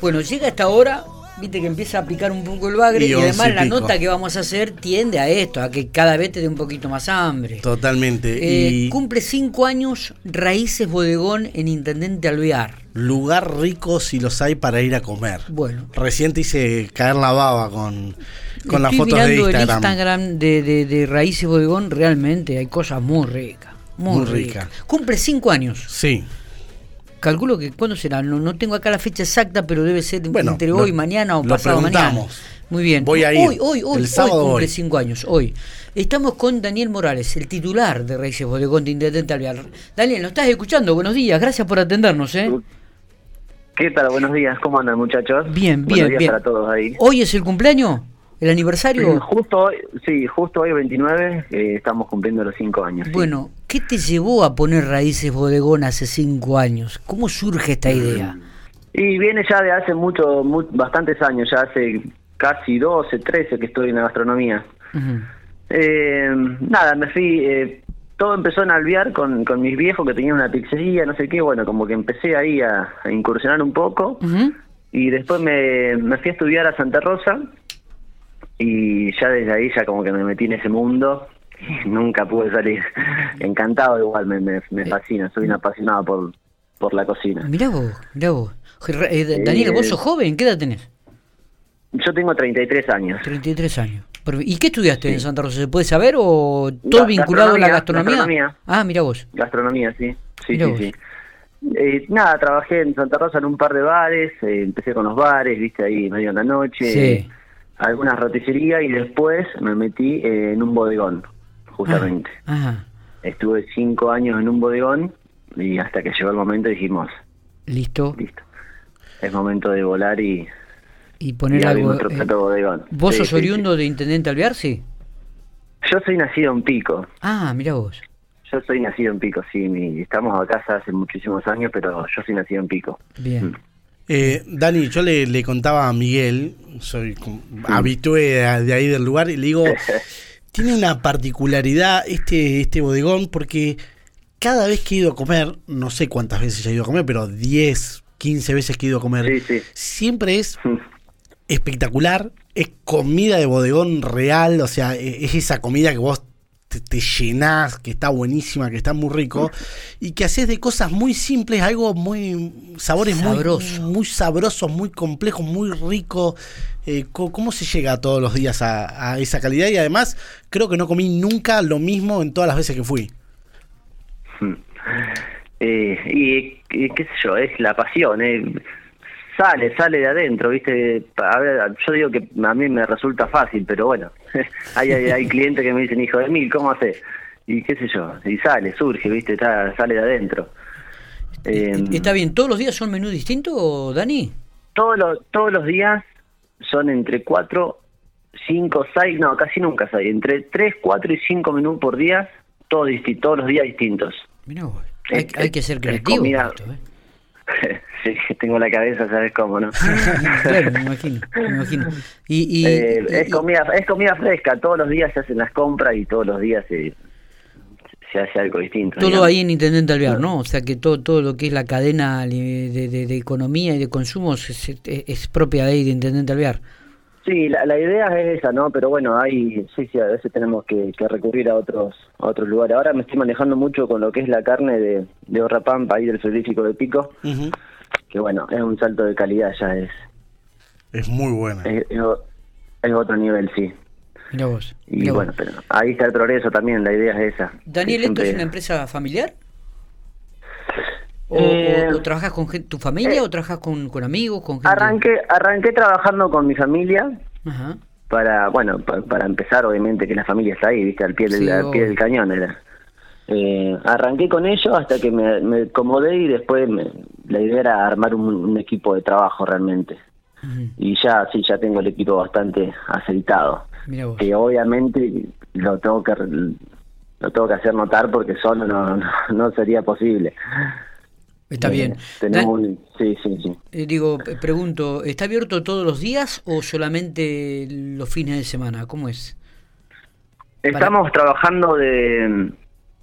Bueno, llega esta hora, viste que empieza a picar un poco el bagre Y y, además la pico. nota que vamos a hacer tiende a esto, a que cada vez te dé un poquito más hambre. Totalmente. Eh, y Cumple cinco años Raíces Bodegón en Intendente Alvear. lugar rico si los hay para ir a comer. Bueno. Recién te hice caer la baba con, con las fotos de Instagram. el Instagram de, de, de Raíces Bodegón, realmente hay cosas muy ricas. Muy, Muy ricas. rica. Cumple cinco años. Sí. Calculo que cuándo será, no, no tengo acá la fecha exacta, pero debe ser Bueno, entre lo- hoy, mañana o lo pasado mañana. Muy bien. Voy a ir. Hoy, hoy, hoy, El hoy sábado cumple voy. cinco años, hoy. Estamos con Daniel Morales, el titular de Raíces Bodegón de Intendente Alvear. Daniel, ¿nos estás escuchando? Buenos días, gracias por atendernos, ¿eh? ¿Qué tal? Buenos días, ¿cómo andan muchachos? Bien, Buenos bien, días bien. para todos ahí. ¿Hoy es el cumpleaños? ¿El aniversario? Justo hoy, sí, justo hoy 29 eh, estamos cumpliendo los 5 años. sí. Bueno, ¿qué te llevó a poner Raíces Bodegón hace cinco años? ¿Cómo surge esta idea? Y viene ya de hace mucho, mu- bastantes años, ya hace casi 12, 13 que estoy en la gastronomía. Eh, nada, me fui, eh, todo empezó en Alvear con, con mis viejos que tenían una pizzería, no sé qué, bueno, como que empecé ahí a, a incursionar un poco. Y después me, me fui a estudiar a Santa Rosa y ya desde ahí ya como que me metí en ese mundo y nunca pude salir. Encantado igual, me, me, me fascina, soy un apasionado por, por la cocina. Mirá vos, mirá vos. Eh, Daniel, ¿vos Eh, sos joven? ¿Qué edad tenés? Yo tengo 33 años. 33 años. ¿Y qué estudiaste en Santa Rosa? ¿Se puede saber o todo Ga- vinculado a la gastronomía? gastronomía. Ah, mira vos. Gastronomía, sí. Sí, Mirá sí, vos. sí. Eh, nada, trabajé en Santa Rosa en un par de bares, eh, empecé con los bares, viste, ahí medio en la noche, Sí. Algunas roticerías y después me metí eh, en un bodegón, justamente. Ajá. Estuve cinco años en un bodegón y hasta que llegó el momento dijimos, Listo. listo, es momento de volar y, Y y poner abrir algo. nuestro eh, propio bodegón. ¿Vos Sí, sos sí, oriundo de Intendente Alvear? Sí. Yo soy nacido en Pico. Ah, mira vos. Yo soy nacido en Pico, sí. Mi, estamos acá ya hace muchísimos años, pero yo soy nacido en Pico. Bien. Eh, Dani, yo le, le contaba a Miguel, soy habitué de, de ahí del lugar, y le digo, tiene una particularidad este, este bodegón, porque cada vez que he ido a comer, no sé cuántas veces he ido a comer, pero 10, 15 veces que he ido a comer, Sí, sí. siempre es espectacular, es comida de bodegón real, o sea, e- es esa comida que vos te, te llenás, que está buenísima, que está muy rico, y que haces de cosas muy simples, algo muy, sabores Sabroso. muy, muy sabrosos, muy complejos, muy ricos. Eh, ¿Cómo se llega todos los días a, a esa calidad? Y además, creo que no comí nunca lo mismo en todas las veces que fui. Eh, y, y qué sé yo, es la pasión, eh. Sale, sale de adentro, ¿viste? A ver, yo digo que a mí me resulta fácil, pero bueno, hay, hay, hay clientes que me dicen, hijo de mil, ¿cómo haces? Y qué sé yo, y sale, surge, ¿viste? Está, sale de adentro. Eh, ¿Está bien? ¿Todos los días son menú distinto, Dani? todos, los, todos los días son entre 4, 5, 6, no, casi nunca 6, entre 3, 4 y 5 menús por día, todos, todos los días distintos. Mirá vos. Hay, Es- hay que ser es creativo. comida- con esto, ¿eh? sí, tengo la cabeza, ¿sabes cómo, no? claro, me imagino, me imagino. Y, y- Eh, y- es comida es comida fresca, todos los días se hacen las compras y todos los días se, se hace algo distinto. todo digamos. ahí en Intendente Alvear, ¿no? O sea que todo todo lo que es la cadena de, de- de economía y de consumo es, es- es propia de ahí de Intendente Alvear. Sí, la, la idea es esa, ¿no? Pero bueno, hay, sí, sí, a veces tenemos que, que recurrir a otros a otros lugares. Ahora me estoy manejando mucho con lo que es la carne de, de Horrapampa, ahí del frigorífico de Pico, Ujú. Que bueno, es un salto de calidad ya, es, Es muy buena. es, es o- es otro nivel, sí. Mira vos. Y bueno, vos. pero ahí está el progreso también, la idea es esa. Daniel, ¿esto es una empresa familiar? ¿O, Eh, o- o trabajas con tu familia eh, o trabajas con, con amigos? Con gente? Arranqué, arranqué trabajando con mi familia, Ajá. para bueno pa- para empezar obviamente que la familia está ahí viste al pie del, Sí, al pie del cañón era Eh, arranqué con ello hasta que me, me acomodé y después me- la idea era armar un, un equipo de trabajo realmente y ya sí ya tengo el equipo bastante aceitado Mira vos. que obviamente lo tengo que re- lo tengo que hacer notar porque solo no, no, no sería posible Está Eh, bien. tenemos Dan- un- sí sí sí eh, digo, pregunto, ¿está abierto todos los días o solamente los fines de semana? ¿Cómo es? Estamos trabajando de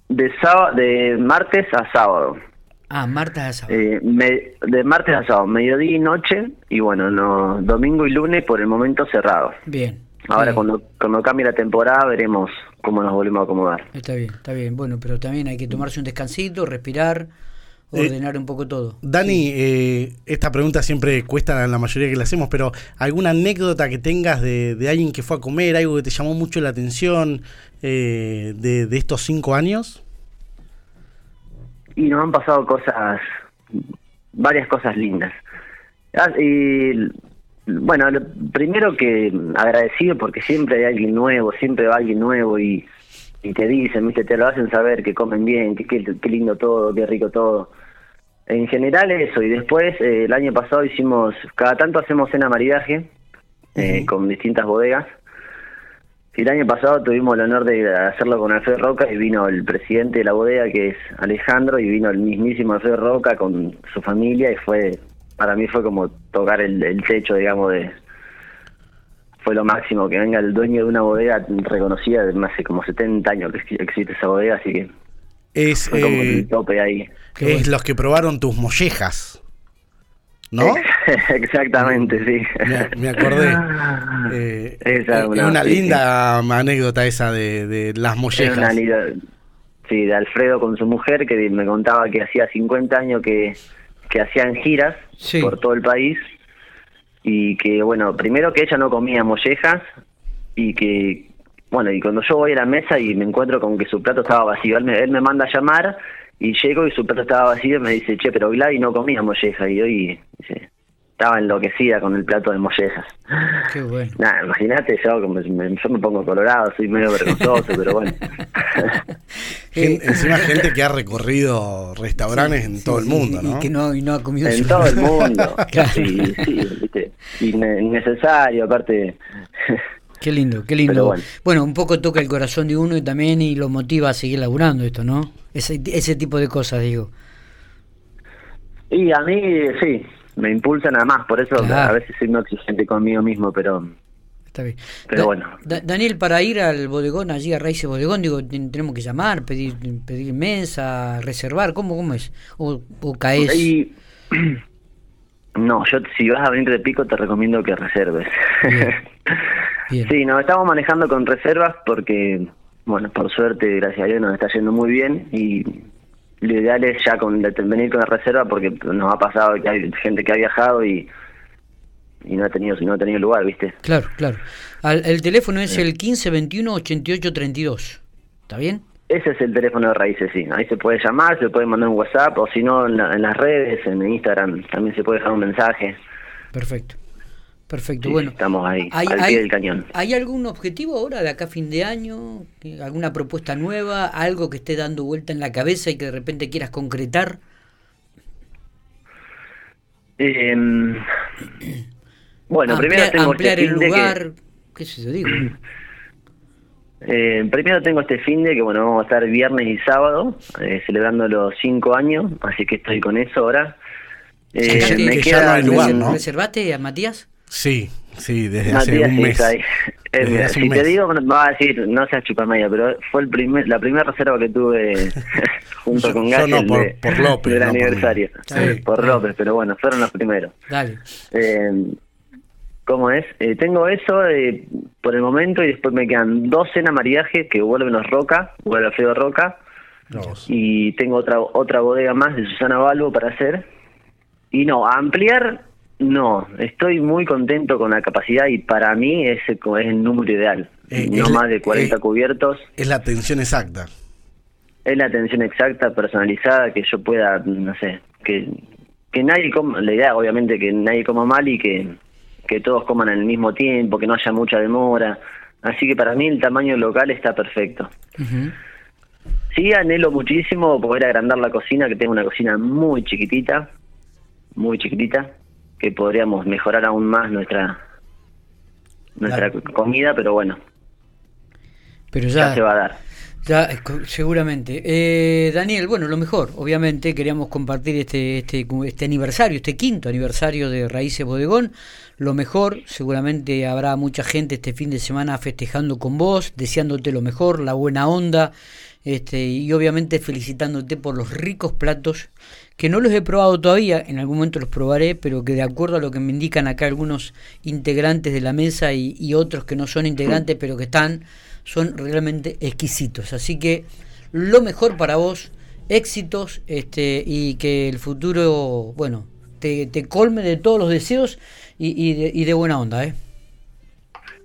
de sábado, de martes a sábado. Ah, martes a sábado. Eh, me- de martes a sábado, mediodía y noche, y bueno, no, domingo y lunes por el momento cerrado. Bien. Ahora cuando, cuando cambie la temporada veremos cómo nos volvemos a acomodar. Está bien, está bien. Bueno, pero también hay que tomarse un descansito, respirar, Eh, ordenar un poco todo. Dani, eh, esta pregunta siempre cuesta a la mayoría que la hacemos, pero ¿alguna anécdota que tengas de, de alguien que fue a comer, algo que te llamó mucho la atención eh, de, de estos cinco años? Y nos han pasado cosas, varias cosas lindas. Ah, y, bueno, lo- primero que agradecido porque siempre hay alguien nuevo, siempre va alguien nuevo y, y te dicen, ¿viste? te lo hacen saber que comen bien, que qué lindo todo, qué rico todo. En general eso, y después eh, el año pasado hicimos, cada tanto hacemos cena maridaje eh, con distintas bodegas. Y el año pasado tuvimos el honor de hacerlo con Alfredo Roca y vino el presidente de la bodega que es Alejandro y vino el mismísimo Alfredo Roca con su familia y fue, para mí fue como tocar el, el techo, digamos, de... Fue lo máximo, que venga el dueño de una bodega reconocida de hace como 70 años que exi- existe esa bodega, así que Es, eh, el tope ahí. Es bueno. los que probaron tus mollejas, ¿no? Exactamente, sí. Me, me acordé. Eh, Esa es una- una sí, sí. linda anécdota esa de, de las mollejas. una sí, de Alfredo con su mujer que me contaba que hacía 50 años que, que hacían giras Sí. por todo el país y que, bueno, primero que ella no comía mollejas y que, bueno, y cuando yo voy a la mesa y me encuentro con que su plato estaba vacío, él me, él me manda a llamar y llego y su plato estaba vacío y me dice, che, pero Gladys no comía mollejas y hoy dice, estaba enloquecida con el plato de mollejas. Qué bueno. Nada, imagínate, yo, como me, yo me pongo colorado, soy medio vergonzoso, pero bueno. Gen- encima gente que ha recorrido restaurantes en todo el mundo, y- ¿no? Y que no, y no ha comido en su- todo el mundo. Claro. Sí, sí, viste. Inne- Innecesario, aparte. Qué lindo, qué lindo. Bueno. bueno. un poco toca el corazón de uno y también y lo motiva a seguir laburando esto, ¿no? Ese, ese tipo de cosas, digo. y a mí, sí, me impulsa nada más, por eso Claro. a veces soy muy exigente conmigo mismo, pero Está bien. Pero bueno. Da- Daniel, para ir al bodegón, allí a Raíces Bodegón, digo, ten- tenemos que llamar, pedir pedir mesa, reservar, ¿cómo, cómo es? O, o caes. Y, no, yo si vas a venir de pico te recomiendo que reserves. Bien. Sí, nos estamos manejando con reservas porque, bueno, por suerte, gracias a Dios, nos está yendo muy bien y lo ideal es ya con venir con la reserva porque nos ha pasado que hay gente que ha viajado y, y no ha tenido no ha tenido lugar, ¿viste? Claro, claro. Al- el teléfono es el 1521 8832. ¿Está bien? Ese es el teléfono de Raíces, sí. Ahí se puede llamar, se puede mandar un WhatsApp o si no en, la- en las redes, en Instagram, también se puede dejar un mensaje. Perfecto. Perfecto. Sí, bueno, estamos ahí, ¿hay, al hay- pie del cañón. ¿Hay algún objetivo ahora de acá a fin de año? ¿Alguna propuesta nueva? ¿Algo que esté dando vuelta en la cabeza y que de repente quieras concretar? Eh, bueno, primero Ampliar- tengo ampliar este el que- lugar. ¿Qué sé yo digo? Eh, primero tengo este fin de que bueno vamos a estar viernes y sábado eh, celebrando los cinco años, así que estoy con eso ahora. Eh, ¿Sacaste- que- me que ya no hay queda lugar, ¿no? ¿Reservaste a Matías? Sí, sí, desde hace un mes. Eh, mira, si te mes. digo, me va a decir, no seas chupamedia, pero fue el primer, la primera reserva que tuve junto Yo- con Gabriel no, por- de- por López, del no por mí. aniversario. Sí. Por López, pero bueno, fueron los primeros. Dale. Eh, ¿Cómo es? Eh, tengo eso eh, por el momento y después me quedan dos cenas maridaje que vuelven los Roca, vuelve Alfredo Roca y tengo otra otra bodega más de Susana Balbo para hacer. Y no, a ampliar, no, estoy muy contento con la capacidad y para mí ese es el número ideal. Eh, no más de 40 eh, cubiertos. Es la atención exacta. Es la atención exacta, personalizada, que yo pueda, no sé, que, que nadie coma, la idea obviamente que nadie coma mal y que, que todos coman al mismo tiempo, que no haya mucha demora. Así que para mí el tamaño local está perfecto. Sí, anhelo muchísimo poder agrandar la cocina, que tengo una cocina muy chiquitita, muy chiquitita, que podríamos mejorar aún más nuestra nuestra Claro. comida, pero bueno, Pero ya ya, se va a dar. ya, seguramente. Eh, Daniel, bueno, lo mejor, obviamente, queríamos compartir este, este, este aniversario, este quinto aniversario de Raíces Bodegón. Lo mejor, seguramente habrá mucha gente este fin de semana festejando con vos, deseándote lo mejor, la buena onda, Este, y obviamente felicitándote por los ricos platos que no los he probado todavía, en algún momento los probaré, pero que de acuerdo a lo que me indican acá algunos integrantes de la mesa y, otros que no son integrantes, pero que están, son realmente exquisitos. Así que lo mejor para vos, éxitos este, y que el futuro, bueno, te, colme de todos los deseos y, y, de, y de buena onda, ¿eh?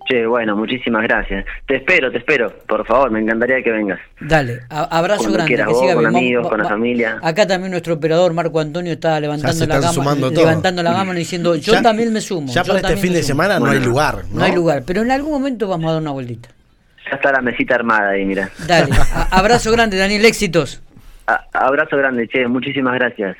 Che, bueno, muchísimas gracias. Te espero, te espero. Por favor, me encantaría que vengas. Dale, abrazo Cuando grande. quieras que vos, siga con bien. Amigos, va- con la familia. Acá también nuestro operador Marco Antonio está levantando se la están gama, levantando la mano y diciendo yo Ya- también me sumo. Ya para este fin de sumo". semana no hay lugar. No hay lugar, pero en algún momento vamos a dar una vueltita. Ya está la mesita armada ahí, mira. Dale, abrazo grande, Daniel, éxitos. A- abrazo grande, che, muchísimas gracias.